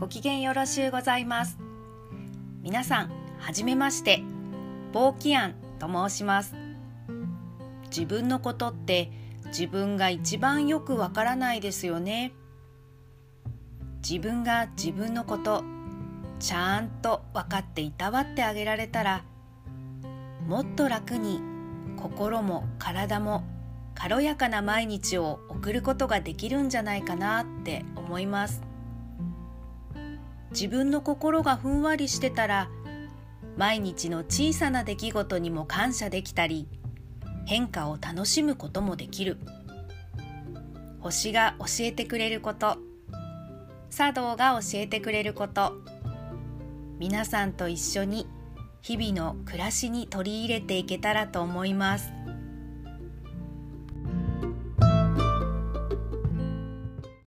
ご機嫌よろしゅうございます。皆さんはじめまして。ボーキアンと申します。自分のことって自分が一番よくわからないですよね。自分が自分のことちゃんと分かっていたわってあげられたらもっと楽に心も体も軽やかな毎日を送ることができるんじゃないかなって思います。自分の心がふんわりしてたら毎日の小さな出来事にも感謝できたり変化を楽しむこともできる。星が教えてくれること。茶道が教えてくれること。皆さんと一緒に日々の暮らしに取り入れていけたらと思います。